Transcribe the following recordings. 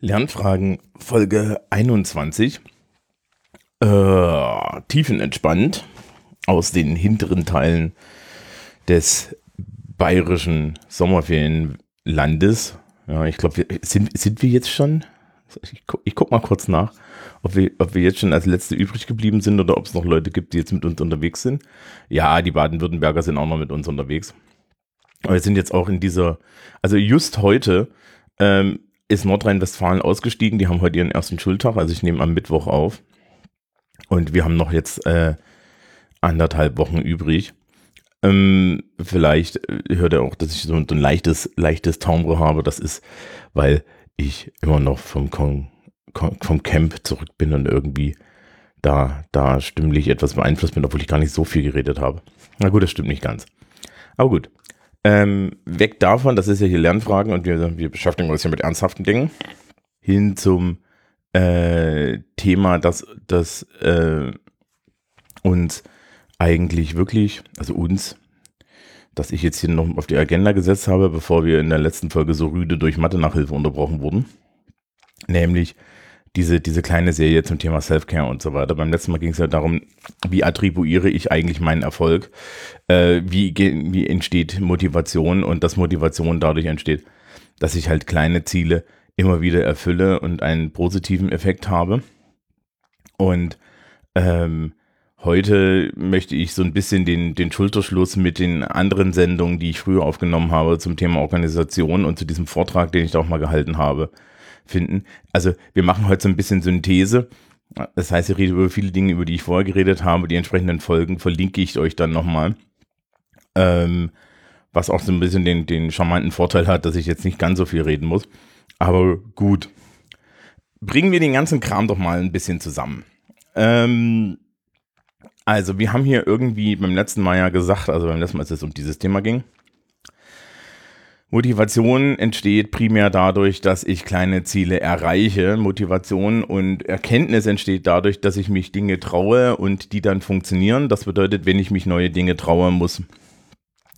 Lernfragen Folge 21. Äh, tiefenentspannt aus den hinteren Teilen des bayerischen Sommerferienlandes. Ja, ich glaube, sind, sind wir jetzt schon? Ich, gu, ich guck mal kurz nach, ob wir, ob wir jetzt schon als letzte übrig geblieben sind oder ob es noch Leute gibt, die jetzt mit uns unterwegs sind. Ja, die Baden-Württemberger sind auch noch mit uns unterwegs. Aber wir sind jetzt auch in dieser, also just heute ähm, ist Nordrhein-Westfalen ausgestiegen. Die haben heute ihren ersten Schultag, also ich nehme am Mittwoch auf. Und wir haben noch jetzt äh, anderthalb Wochen übrig. Ähm, vielleicht äh, hört er auch, dass ich so ein, leichtes, leichtes Timbre habe. Das ist, weil ich immer noch vom, Kon vom Camp zurück bin und irgendwie da, da stimmlich etwas beeinflusst bin, obwohl ich gar nicht so viel geredet habe. Na gut, das stimmt nicht ganz. Aber gut. Ähm, weg davon, das ist ja hier Lernfragen und wir, wir beschäftigen uns ja mit ernsthaften Dingen, hin zum äh, Thema, das, das äh, uns eigentlich wirklich, also uns, dass ich jetzt hier noch auf die Agenda gesetzt habe, bevor wir in der letzten Folge so rüde durch Mathe-Nachhilfe unterbrochen wurden. Nämlich diese, diese kleine Serie zum Thema Self-Care und so weiter. Beim letzten Mal ging es ja darum, wie attribuiere ich eigentlich meinen Erfolg, äh, wie, wie entsteht Motivation und dass Motivation dadurch entsteht, dass ich halt kleine Ziele immer wieder erfülle und einen positiven Effekt habe. Und ähm, heute möchte ich so ein bisschen den, den Schulterschluss mit den anderen Sendungen, die ich früher aufgenommen habe zum Thema Organisation und zu diesem Vortrag, den ich da auch mal gehalten habe, finden. Also wir machen heute so ein bisschen Synthese. Das heißt, ich rede über viele Dinge, über die ich vorher geredet habe. Die entsprechenden Folgen verlinke ich euch dann nochmal. Ähm, was auch so ein bisschen den, den charmanten Vorteil hat, dass ich jetzt nicht ganz so viel reden muss. Aber gut. Bringen wir den ganzen Kram doch mal ein bisschen zusammen. Ähm, also, wir haben hier irgendwie beim letzten Mal ja gesagt, also beim letzten Mal, als es um dieses Thema ging, Motivation entsteht primär dadurch, dass ich kleine Ziele erreiche. Motivation und Erkenntnis entsteht dadurch, dass ich mich Dinge traue und die dann funktionieren. Das bedeutet, wenn ich mich neue Dinge traue, muss,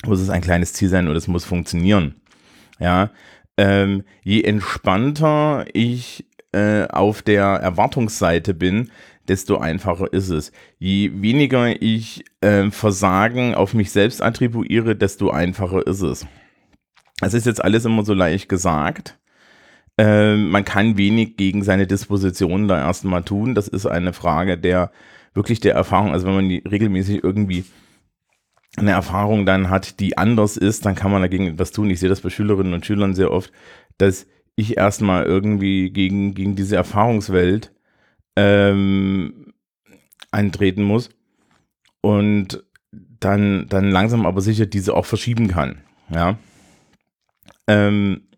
muss es ein kleines Ziel sein und es muss funktionieren. Ja, ähm, je entspannter ich äh, auf der Erwartungsseite bin, desto einfacher ist es. Je weniger ich äh, Versagen auf mich selbst attribuiere, desto einfacher ist es. Es ist jetzt alles immer so leicht gesagt. Äh, man kann wenig gegen seine Dispositionen da erstmal tun. Das ist eine Frage der wirklich der Erfahrung. Also wenn man die regelmäßig irgendwie eine Erfahrung dann hat, die anders ist, dann kann man dagegen etwas tun. Ich sehe das bei Schülerinnen und Schülern sehr oft, dass ich erstmal irgendwie gegen, gegen diese Erfahrungswelt ähm, eintreten muss und dann, dann langsam aber sicher diese auch verschieben kann. Ja. Ähm,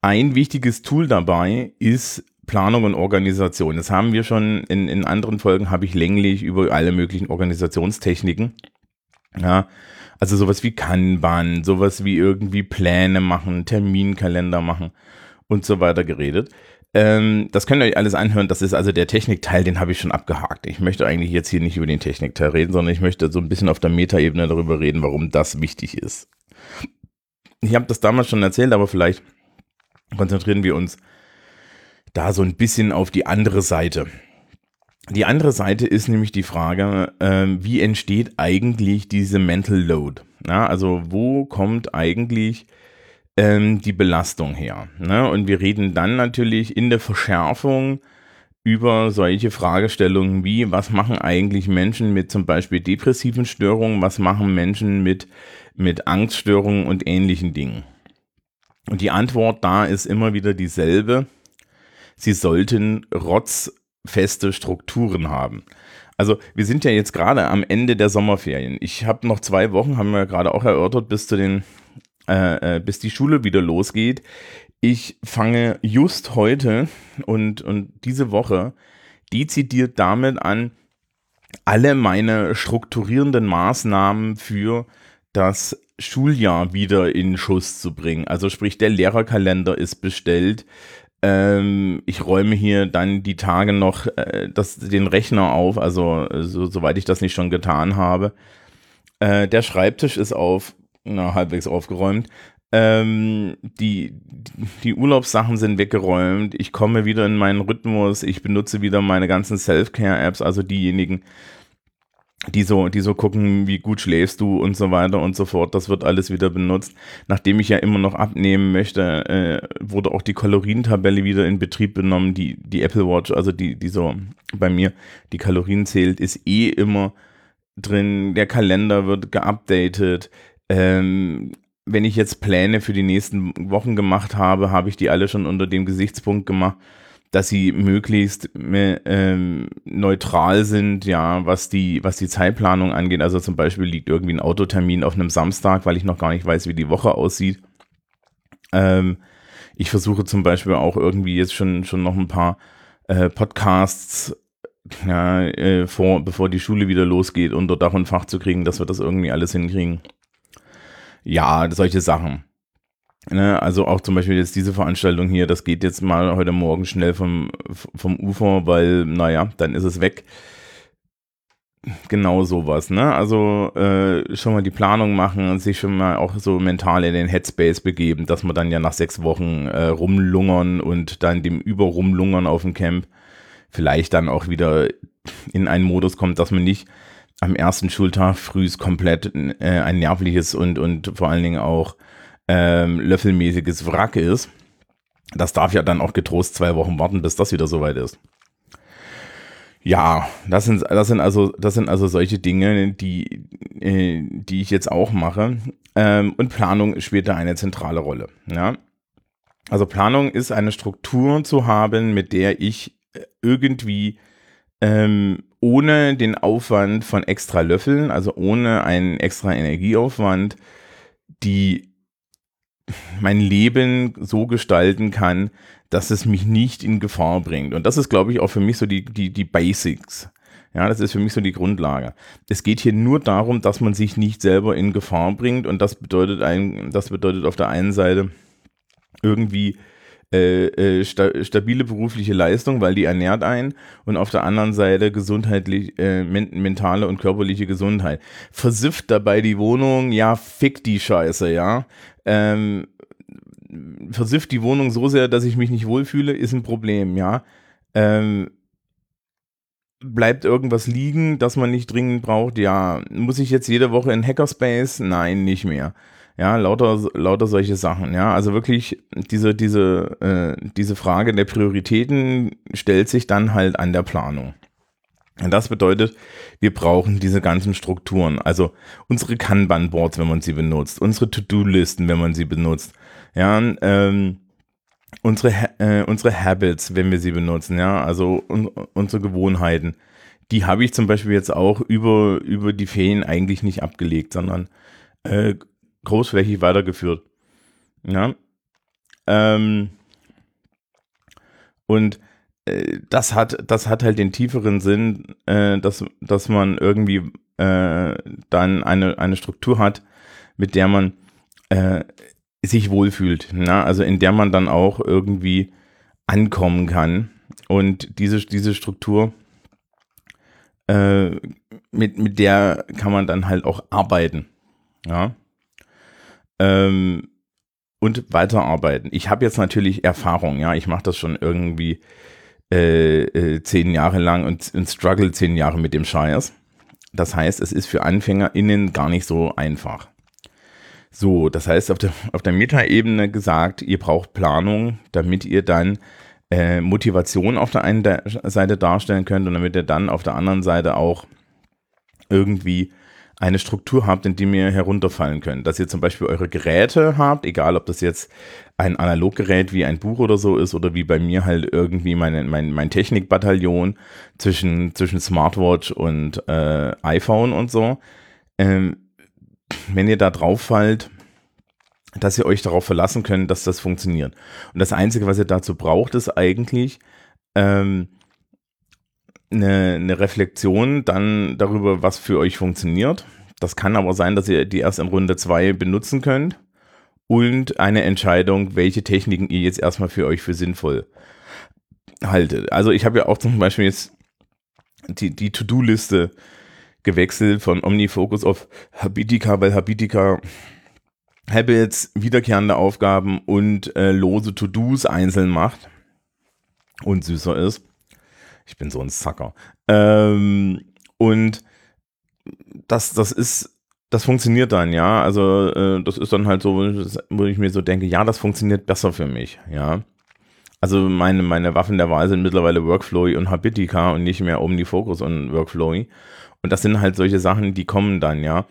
ein wichtiges Tool dabei ist Planung und Organisation. Das haben wir schon in, in anderen Folgen, habe ich länglich über alle möglichen Organisationstechniken. Ja, also sowas wie Kanban, sowas wie irgendwie Pläne machen, Terminkalender machen und so weiter geredet. Ähm, das könnt ihr euch alles anhören. Das ist also der Technikteil, den habe ich schon abgehakt. Ich möchte eigentlich jetzt hier nicht über den Technikteil reden, sondern ich möchte so ein bisschen auf der Metaebene darüber reden, warum das wichtig ist. Ich habe das damals schon erzählt, aber vielleicht konzentrieren wir uns da so ein bisschen auf die andere Seite. Die andere Seite ist nämlich die Frage, äh, wie entsteht eigentlich diese Mental Load? Ja, also wo kommt eigentlich ähm, die Belastung her? Ne? Und wir reden dann natürlich in der Verschärfung über solche Fragestellungen wie, was machen eigentlich Menschen mit zum Beispiel depressiven Störungen, was machen Menschen mit mit Angststörungen und ähnlichen Dingen? Und die Antwort da ist immer wieder dieselbe. Sie sollten rotzfeste Strukturen haben. Also wir sind ja jetzt gerade am Ende der Sommerferien. Ich habe noch zwei Wochen, haben wir gerade auch erörtert, bis zu den, äh, äh, bis die Schule wieder losgeht. Ich fange just heute und, und diese Woche dezidiert damit an, alle meine strukturierenden Maßnahmen für das Schuljahr wieder in Schuss zu bringen. Also sprich, der Lehrerkalender ist bestellt. Ähm, ich räume hier dann die Tage noch äh, das, den Rechner auf, also so, soweit ich das nicht schon getan habe. Äh, der Schreibtisch ist auf, na, halbwegs aufgeräumt. Ähm, die, die Urlaubssachen sind weggeräumt. Ich komme wieder in meinen Rhythmus. Ich benutze wieder meine ganzen Self-Care-Apps, also diejenigen, die so, die so gucken, wie gut schläfst du und so weiter und so fort. Das wird alles wieder benutzt. Nachdem ich ja immer noch abnehmen möchte, äh, wurde auch die Kalorientabelle wieder in Betrieb genommen. Die, die Apple Watch, also die, die so bei mir die Kalorien zählt, ist eh immer drin. Der Kalender wird geupdatet. Ähm, wenn ich jetzt Pläne für die nächsten Wochen gemacht habe, habe ich die alle schon unter dem Gesichtspunkt gemacht, dass sie möglichst ähm, neutral sind, ja, was die, was die Zeitplanung angeht. Also zum Beispiel liegt irgendwie ein Autotermin auf einem Samstag, weil ich noch gar nicht weiß, wie die Woche aussieht. Ähm, ich versuche zum Beispiel auch irgendwie jetzt schon, schon noch ein paar äh, Podcasts ja, äh, vor, bevor die Schule wieder losgeht, unter Dach und Fach zu kriegen, dass wir das irgendwie alles hinkriegen. Ja, solche Sachen. Ne, also auch zum Beispiel jetzt diese Veranstaltung hier, das geht jetzt mal heute Morgen schnell vom, vom Ufer, weil, naja, dann ist es weg. Genau sowas, ne? Also äh, schon mal die Planung machen und sich schon mal auch so mental in den Headspace begeben, dass man dann ja nach sechs Wochen äh, rumlungern und dann dem Überrumlungern auf dem Camp vielleicht dann auch wieder in einen Modus kommt, dass man nicht am ersten Schultag frühs komplett äh, ein nervliches und, und vor allen Dingen auch ähm, löffelmäßiges Wrack ist. Das darf ja dann auch getrost zwei Wochen warten, bis das wieder soweit ist. Ja, das sind, das sind also, das sind also solche Dinge, die, äh, die ich jetzt auch mache. Ähm, und Planung spielt da eine zentrale Rolle. Ja? Also Planung ist eine Struktur zu haben, mit der ich irgendwie ähm, ohne den Aufwand von extra Löffeln, also ohne einen extra Energieaufwand, die mein Leben so gestalten kann, dass es mich nicht in Gefahr bringt. Und das ist, glaube ich, auch für mich so die, die, die Basics. Ja, das ist für mich so die Grundlage. Es geht hier nur darum, dass man sich nicht selber in Gefahr bringt und das bedeutet ein, das bedeutet auf der einen Seite irgendwie äh, äh, sta stabile berufliche Leistung, weil die ernährt einen und auf der anderen Seite gesundheitlich, äh, men mentale und körperliche Gesundheit. Versifft dabei die Wohnung, ja, fick die Scheiße, ja. Ähm, versifft die Wohnung so sehr, dass ich mich nicht wohlfühle, ist ein Problem, ja. Ähm, bleibt irgendwas liegen, das man nicht dringend braucht? Ja. Muss ich jetzt jede Woche in Hackerspace? Nein, nicht mehr. Ja, lauter, lauter solche Sachen. Ja, also wirklich diese, diese, äh, diese Frage der Prioritäten stellt sich dann halt an der Planung. Das bedeutet, wir brauchen diese ganzen Strukturen. Also unsere Kanban-Boards, wenn man sie benutzt, unsere To-Do-Listen, wenn man sie benutzt. Ja, ähm, unsere, äh, unsere Habits, wenn wir sie benutzen. Ja, also un unsere Gewohnheiten. Die habe ich zum Beispiel jetzt auch über, über die Ferien eigentlich nicht abgelegt, sondern äh, großflächig weitergeführt. Ja. Ähm, und das hat, das hat halt den tieferen Sinn, äh, dass, dass man irgendwie äh, dann eine, eine Struktur hat, mit der man äh, sich wohlfühlt. Na? Also in der man dann auch irgendwie ankommen kann. Und diese, diese Struktur, äh, mit, mit der kann man dann halt auch arbeiten. Ja ähm, und weiterarbeiten. Ich habe jetzt natürlich Erfahrung, ja, ich mache das schon irgendwie äh, äh, zehn Jahre lang und, und struggle zehn Jahre mit dem Scheiß. Das heißt, es ist für AnfängerInnen gar nicht so einfach. So, das heißt, auf der, auf der Metaebene gesagt, ihr braucht Planung, damit ihr dann äh, Motivation auf der einen Seite darstellen könnt und damit ihr dann auf der anderen Seite auch irgendwie eine Struktur habt, in die ihr herunterfallen könnt. Dass ihr zum Beispiel eure Geräte habt, egal ob das jetzt ein Analoggerät wie ein Buch oder so ist oder wie bei mir halt irgendwie meine, mein, mein Technikbataillon zwischen, zwischen Smartwatch und äh, iPhone und so. Ähm, wenn ihr da drauf fallt, dass ihr euch darauf verlassen könnt, dass das funktioniert. Und das Einzige, was ihr dazu braucht, ist eigentlich ähm, eine, eine Reflexion dann darüber, was für euch funktioniert. Das kann aber sein, dass ihr die erst in Runde 2 benutzen könnt. Und eine Entscheidung, welche Techniken ihr jetzt erstmal für euch für sinnvoll haltet. Also ich habe ja auch zum Beispiel jetzt die, die To-Do-Liste gewechselt von OmniFocus auf Habitica, weil Habitica Habits, wiederkehrende Aufgaben und äh, lose To-Dos einzeln macht und süßer ist. Ich bin so ein Sucker. Ähm, und das, das ist, das funktioniert dann, ja. Also äh, das ist dann halt so, wo ich mir so denke, ja, das funktioniert besser für mich, ja. Also meine, meine Waffen der Wahl sind mittlerweile Workflowy und Habitica und nicht mehr OmniFocus und Workflowy. Und das sind halt solche Sachen, die kommen dann, ja.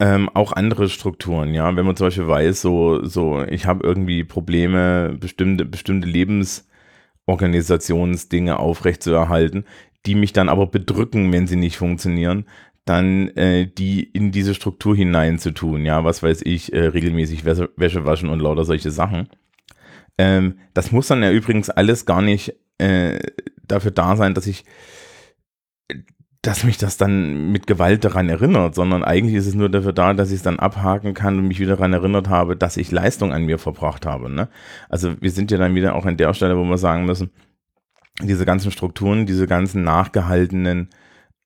Ähm, auch andere Strukturen, ja. Wenn man zum Beispiel weiß, so, so, ich habe irgendwie Probleme, bestimmte, bestimmte Lebensorganisationsdinge aufrechtzuerhalten, die mich dann aber bedrücken, wenn sie nicht funktionieren, dann äh, die in diese Struktur hineinzutun, ja, was weiß ich, äh, regelmäßig Wäsche, Wäsche waschen und lauter solche Sachen. Ähm, das muss dann ja übrigens alles gar nicht äh, dafür da sein, dass ich, dass mich das dann mit Gewalt daran erinnert, sondern eigentlich ist es nur dafür da, dass ich es dann abhaken kann und mich wieder daran erinnert habe, dass ich Leistung an mir verbracht habe. Ne? Also wir sind ja dann wieder auch an der Stelle, wo wir sagen müssen, diese ganzen Strukturen, diese ganzen nachgehaltenen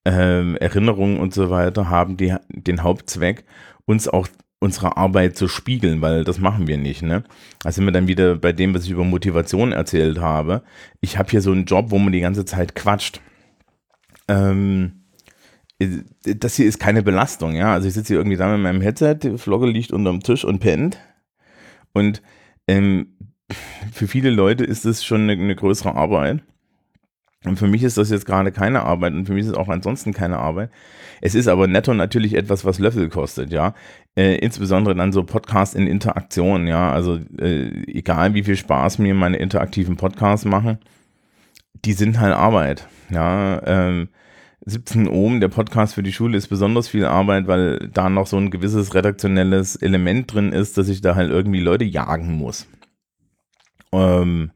äh, Erinnerungen und so weiter haben die, den Hauptzweck, uns auch unserer Arbeit zu spiegeln, weil das machen wir nicht. Ne? Da sind wir dann wieder bei dem, was ich über Motivation erzählt habe. Ich habe hier so einen Job, wo man die ganze Zeit quatscht. Ähm, das hier ist keine Belastung, ja. Also ich sitze hier irgendwie da mit meinem Headset, die Flogge liegt unterm Tisch und pennt. Und ähm, für viele Leute ist das schon eine, eine größere Arbeit. Und für mich ist das jetzt gerade keine Arbeit und für mich ist es auch ansonsten keine Arbeit. Es ist aber netto natürlich etwas, was Löffel kostet, ja. Äh, insbesondere dann so Podcasts in Interaktion, ja. Also äh, egal wie viel Spaß mir meine interaktiven Podcasts machen, die sind halt Arbeit, ja. Ähm, 17 Ohm, der Podcast für die Schule ist besonders viel Arbeit, weil da noch so ein gewisses redaktionelles Element drin ist, dass ich da halt irgendwie Leute jagen muss. Ähm,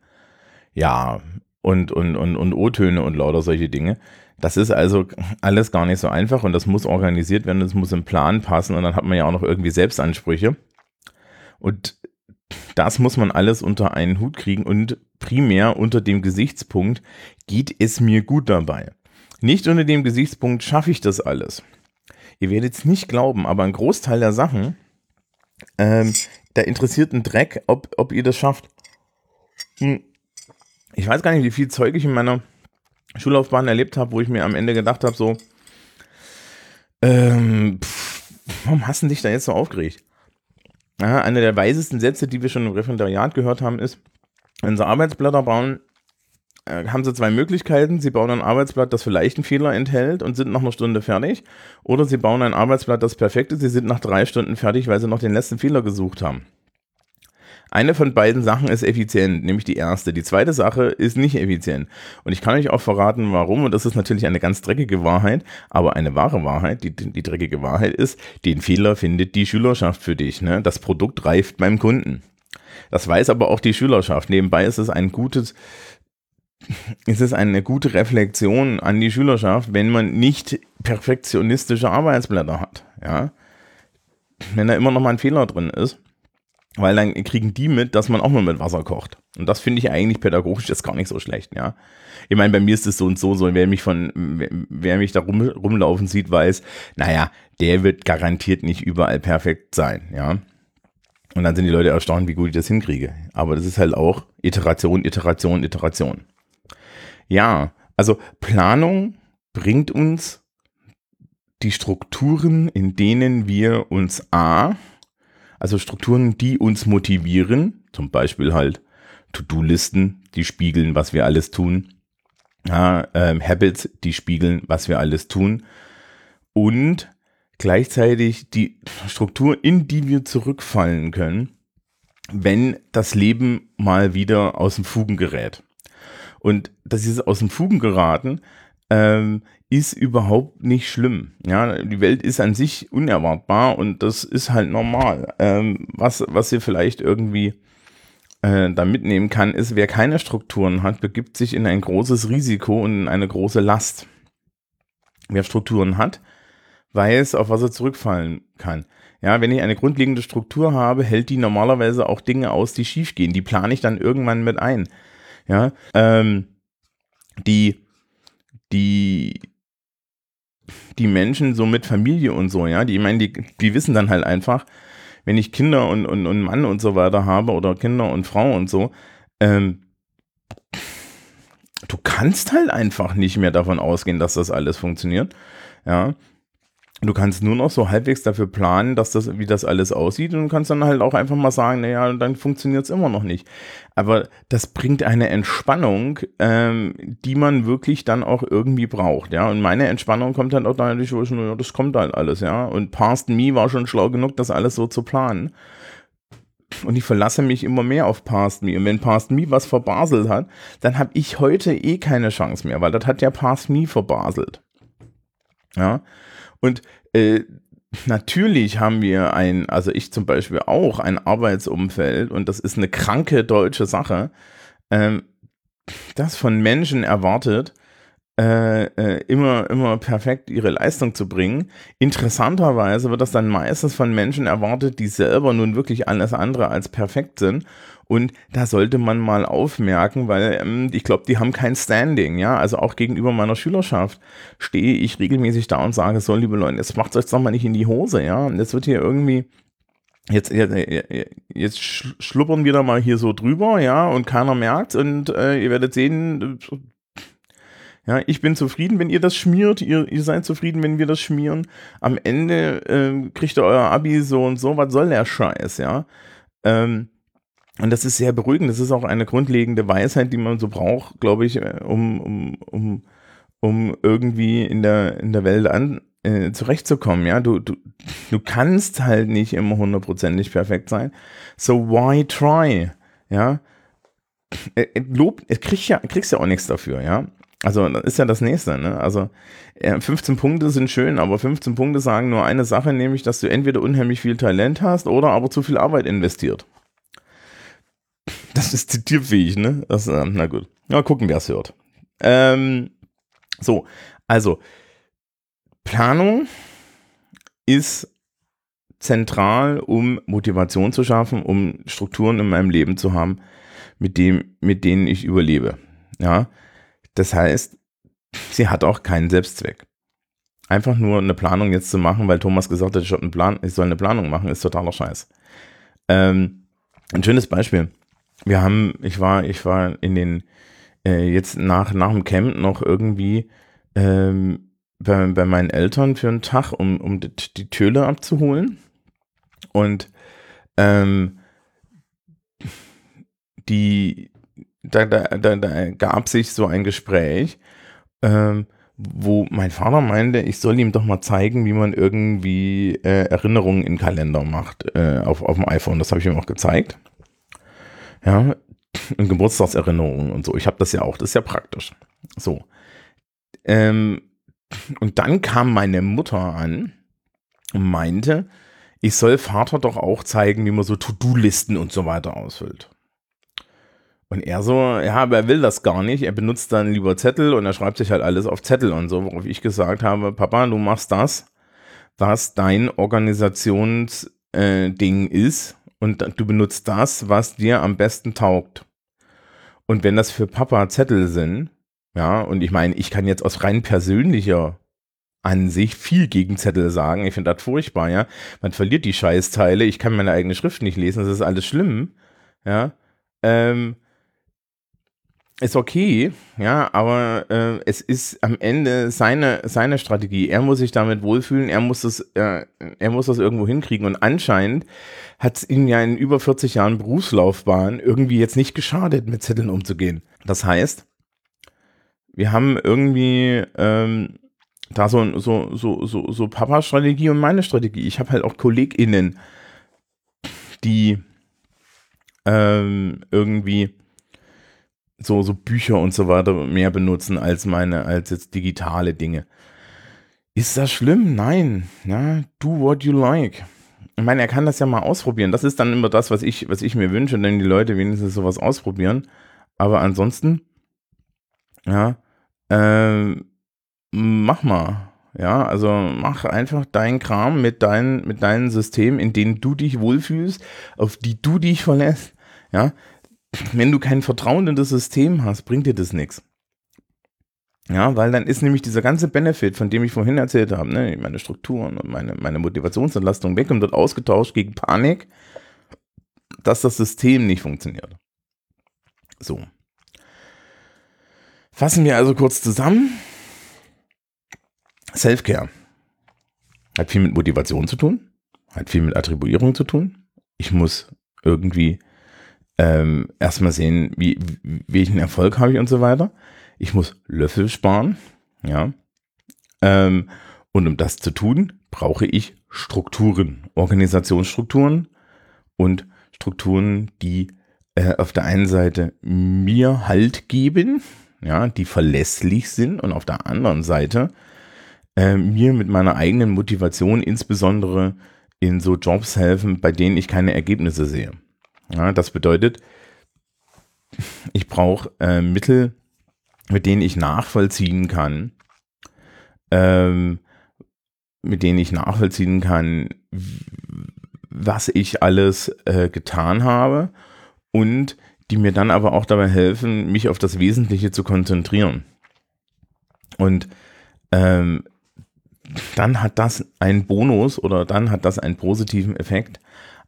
ja, und, und, und, und O-Töne und lauter solche Dinge. Das ist also alles gar nicht so einfach und das muss organisiert werden, das muss im Plan passen und dann hat man ja auch noch irgendwie Selbstansprüche. Und das muss man alles unter einen Hut kriegen und primär unter dem Gesichtspunkt, geht es mir gut dabei? Nicht unter dem Gesichtspunkt, schaffe ich das alles? Ihr werdet es nicht glauben, aber ein Großteil der Sachen, ähm, da interessiert ein Dreck, ob, ob ihr das schafft. Hm ich weiß gar nicht, wie viel Zeug ich in meiner Schullaufbahn erlebt habe, wo ich mir am Ende gedacht habe, so, ähm, pff, warum hast du dich da jetzt so aufgeregt? Ja, einer der weisesten Sätze, die wir schon im Referendariat gehört haben, ist, wenn sie Arbeitsblätter bauen, äh, haben sie zwei Möglichkeiten. Sie bauen ein Arbeitsblatt, das vielleicht einen Fehler enthält und sind nach einer Stunde fertig. Oder sie bauen ein Arbeitsblatt, das perfekt ist. Sie sind nach drei Stunden fertig, weil sie noch den letzten Fehler gesucht haben. Eine von beiden Sachen ist effizient, nämlich die erste. Die zweite Sache ist nicht effizient. Und ich kann euch auch verraten, warum. Und das ist natürlich eine ganz dreckige Wahrheit, aber eine wahre Wahrheit. Die, die dreckige Wahrheit ist, den Fehler findet die Schülerschaft für dich. Ne? Das Produkt reift beim Kunden. Das weiß aber auch die Schülerschaft. Nebenbei ist es ein gutes, ist es eine gute Reflexion an die Schülerschaft, wenn man nicht perfektionistische Arbeitsblätter hat. Ja? Wenn da immer noch mal ein Fehler drin ist weil dann kriegen die mit, dass man auch nur mit Wasser kocht. Und das finde ich eigentlich pädagogisch jetzt gar nicht so schlecht, ja. Ich meine, bei mir ist es so und so, so wer mich von, wer mich da rum, rumlaufen sieht, weiß, naja, der wird garantiert nicht überall perfekt sein, ja. Und dann sind die Leute erstaunt, wie gut ich das hinkriege. Aber das ist halt auch Iteration, Iteration, Iteration. Ja, also Planung bringt uns die Strukturen, in denen wir uns A, also Strukturen, die uns motivieren, zum Beispiel halt To-Do-Listen, die spiegeln, was wir alles tun. Ja, ähm, Habits, die spiegeln, was wir alles tun. Und gleichzeitig die Struktur, in die wir zurückfallen können, wenn das Leben mal wieder aus dem Fugen gerät. Und das ist aus dem Fugen geraten, ähm, ist überhaupt nicht schlimm. Ja, die Welt ist an sich unerwartbar und das ist halt normal. Ähm, was, was ihr vielleicht irgendwie äh, da mitnehmen kann, ist, wer keine Strukturen hat, begibt sich in ein großes Risiko und in eine große Last. Wer Strukturen hat, weiß, auf was er zurückfallen kann. Ja, wenn ich eine grundlegende Struktur habe, hält die normalerweise auch Dinge aus, die schiefgehen. Die plane ich dann irgendwann mit ein. Ja, ähm, die, die, die Menschen so mit Familie und so, ja, die, ich meine, die, die wissen dann halt einfach, wenn ich Kinder und, und, und Mann und so weiter habe oder Kinder und Frau und so, ähm, du kannst halt einfach nicht mehr davon ausgehen, dass das alles funktioniert. Ja. Du kannst nur noch so halbwegs dafür planen, dass das, wie das alles aussieht und du kannst dann halt auch einfach mal sagen, naja, dann funktioniert es immer noch nicht. Aber das bringt eine Entspannung, ähm, die man wirklich dann auch irgendwie braucht, ja. Und meine Entspannung kommt dann auch dadurch, wo ich nur, ja, das kommt halt alles, ja. Und Past Me war schon schlau genug, das alles so zu planen. Und ich verlasse mich immer mehr auf Past Me. Und wenn Past Me was verbaselt hat, dann habe ich heute eh keine Chance mehr, weil das hat ja Past Me verbaselt. Ja. Und äh, natürlich haben wir ein, also ich zum Beispiel auch, ein Arbeitsumfeld und das ist eine kranke deutsche Sache, ähm, das von Menschen erwartet, äh, äh, immer, immer perfekt ihre Leistung zu bringen. Interessanterweise wird das dann meistens von Menschen erwartet, die selber nun wirklich alles andere als perfekt sind. Und da sollte man mal aufmerken, weil ähm, ich glaube, die haben kein Standing, ja. Also auch gegenüber meiner Schülerschaft stehe ich regelmäßig da und sage, so, liebe Leute, jetzt macht euch doch mal nicht in die Hose, ja. Und jetzt wird hier irgendwie Jetzt, jetzt, jetzt schluppern wir da mal hier so drüber, ja, und keiner merkt und äh, ihr werdet sehen, ja, ich bin zufrieden, wenn ihr das schmiert. Ihr, ihr seid zufrieden, wenn wir das schmieren. Am Ende äh, kriegt ihr euer Abi so und so. Was soll der Scheiß, ja? Ähm, und das ist sehr beruhigend. Das ist auch eine grundlegende Weisheit, die man so braucht, glaube ich, äh, um, um, um, um irgendwie in der, in der Welt an, äh, zurechtzukommen. Ja, du, du, du kannst halt nicht immer hundertprozentig perfekt sein. So why try? Ja, äh, äh, Lob, kriegst ja, kriegst ja auch nichts dafür, ja. Also das ist ja das nächste. Ne? Also 15 Punkte sind schön, aber 15 Punkte sagen nur eine Sache, nämlich, dass du entweder unheimlich viel Talent hast oder aber zu viel Arbeit investiert. Das ist zitierfähig, ne? Das, äh, na gut. Mal gucken, wer es hört. Ähm, so, also Planung ist zentral, um Motivation zu schaffen, um Strukturen in meinem Leben zu haben, mit dem, mit denen ich überlebe. Ja, das heißt, sie hat auch keinen Selbstzweck. Einfach nur eine Planung jetzt zu machen, weil Thomas gesagt hat, ich, einen Plan, ich soll eine Planung machen, ist totaler Scheiß. Ähm, ein schönes Beispiel. Wir haben, ich war, ich war in den, äh, jetzt nach, nach dem Camp noch irgendwie ähm, bei, bei meinen Eltern für einen Tag, um, um die, die Töle abzuholen. Und ähm, die, da, da, da, da gab sich so ein Gespräch, ähm, wo mein Vater meinte, ich soll ihm doch mal zeigen, wie man irgendwie äh, Erinnerungen in Kalender macht äh, auf, auf dem iPhone. Das habe ich ihm auch gezeigt. Ja, in Geburtstagserinnerungen und so. Ich habe das ja auch, das ist ja praktisch. So. Ähm, und dann kam meine Mutter an und meinte, ich soll Vater doch auch zeigen, wie man so To-Do-Listen und so weiter ausfüllt. Und er so, ja, aber er will das gar nicht. Er benutzt dann lieber Zettel und er schreibt sich halt alles auf Zettel und so, worauf ich gesagt habe, Papa, du machst das, was dein Organisationsding äh, ist und du benutzt das, was dir am besten taugt. Und wenn das für Papa Zettel sind, ja, und ich meine, ich kann jetzt aus rein persönlicher Ansicht viel gegen Zettel sagen. Ich finde das furchtbar, ja. Man verliert die Scheißteile, ich kann meine eigene Schrift nicht lesen, das ist alles schlimm, ja. Ähm, ist okay, ja, aber äh, es ist am Ende seine, seine Strategie. Er muss sich damit wohlfühlen, er muss das, äh, er muss das irgendwo hinkriegen. Und anscheinend hat es ihm ja in über 40 Jahren Berufslaufbahn irgendwie jetzt nicht geschadet, mit Zetteln umzugehen. Das heißt, wir haben irgendwie ähm, da so, so, so, so, so Papa-Strategie und meine Strategie. Ich habe halt auch KollegInnen, die ähm, irgendwie so, so Bücher und so weiter mehr benutzen als meine, als jetzt digitale Dinge. Ist das schlimm? Nein. Ja, do what you like. Ich meine, er kann das ja mal ausprobieren. Das ist dann immer das, was ich, was ich mir wünsche, wenn die Leute wenigstens sowas ausprobieren. Aber ansonsten, ja, äh, mach mal. Ja, also mach einfach deinen Kram mit, dein, mit deinen Systemen, in denen du dich wohlfühlst, auf die du dich verlässt. Ja, wenn du kein Vertrauen in das System hast, bringt dir das nichts. Ja, weil dann ist nämlich dieser ganze Benefit, von dem ich vorhin erzählt habe, ne, meine Strukturen und meine, meine Motivationsentlastung weg und wird ausgetauscht gegen Panik, dass das System nicht funktioniert. So. Fassen wir also kurz zusammen. Self-Care hat viel mit Motivation zu tun, hat viel mit Attribuierung zu tun. Ich muss irgendwie ähm, erstmal sehen, wie, welchen Erfolg habe ich und so weiter. Ich muss Löffel sparen, ja. Ähm, und um das zu tun, brauche ich Strukturen, Organisationsstrukturen und Strukturen, die äh, auf der einen Seite mir Halt geben, ja, die verlässlich sind und auf der anderen Seite äh, mir mit meiner eigenen Motivation insbesondere in so Jobs helfen, bei denen ich keine Ergebnisse sehe. Ja, das bedeutet, ich brauche äh, Mittel, mit denen ich nachvollziehen kann, ähm, mit denen ich nachvollziehen kann, was ich alles äh, getan habe und die mir dann aber auch dabei helfen, mich auf das Wesentliche zu konzentrieren. Und ähm, dann hat das einen Bonus oder dann hat das einen positiven Effekt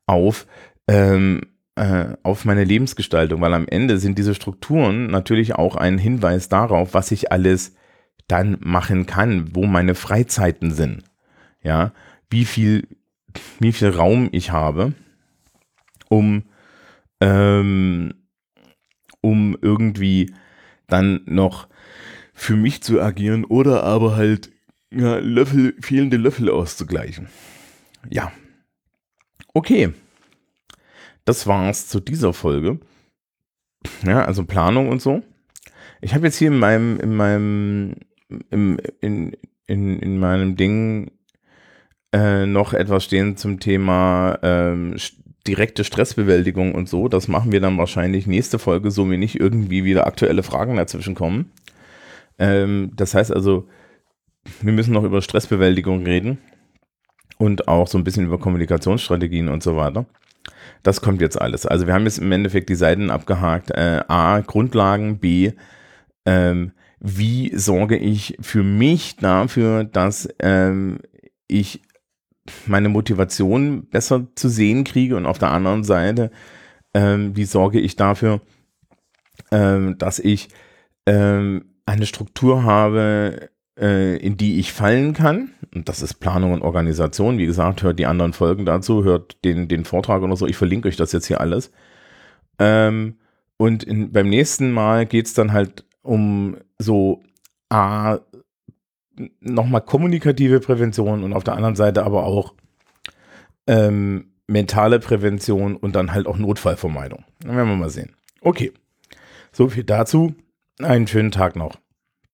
auf, ähm, äh, auf meine Lebensgestaltung, weil am Ende sind diese Strukturen natürlich auch ein Hinweis darauf, was ich alles dann machen kann, wo meine Freizeiten sind. Ja, wie viel, wie viel Raum ich habe, um, ähm, um irgendwie dann noch für mich zu agieren oder aber halt ja, Löffel, fehlende Löffel auszugleichen. Ja. Okay. Das war's zu dieser Folge. Ja, also Planung und so. Ich habe jetzt hier in meinem, in meinem, im, in, in, in meinem Ding äh, noch etwas stehen zum Thema ähm, direkte Stressbewältigung und so. Das machen wir dann wahrscheinlich nächste Folge, so wie nicht irgendwie wieder aktuelle Fragen dazwischen kommen. Ähm, das heißt also, wir müssen noch über Stressbewältigung reden und auch so ein bisschen über Kommunikationsstrategien und so weiter. Das kommt jetzt alles. Also wir haben jetzt im Endeffekt die Seiten abgehakt. Äh, A, Grundlagen, B, ähm, wie sorge ich für mich dafür, dass ähm, ich meine Motivation besser zu sehen kriege und auf der anderen Seite, ähm, wie sorge ich dafür, ähm, dass ich ähm, eine Struktur habe, in die ich fallen kann. Und das ist Planung und Organisation. Wie gesagt, hört die anderen Folgen dazu, hört den, den Vortrag oder so. Ich verlinke euch das jetzt hier alles. Ähm, und in, beim nächsten Mal geht es dann halt um so A, nochmal kommunikative Prävention und auf der anderen Seite aber auch ähm, mentale Prävention und dann halt auch Notfallvermeidung. Dann werden wir mal sehen. Okay, so viel dazu. Einen schönen Tag noch.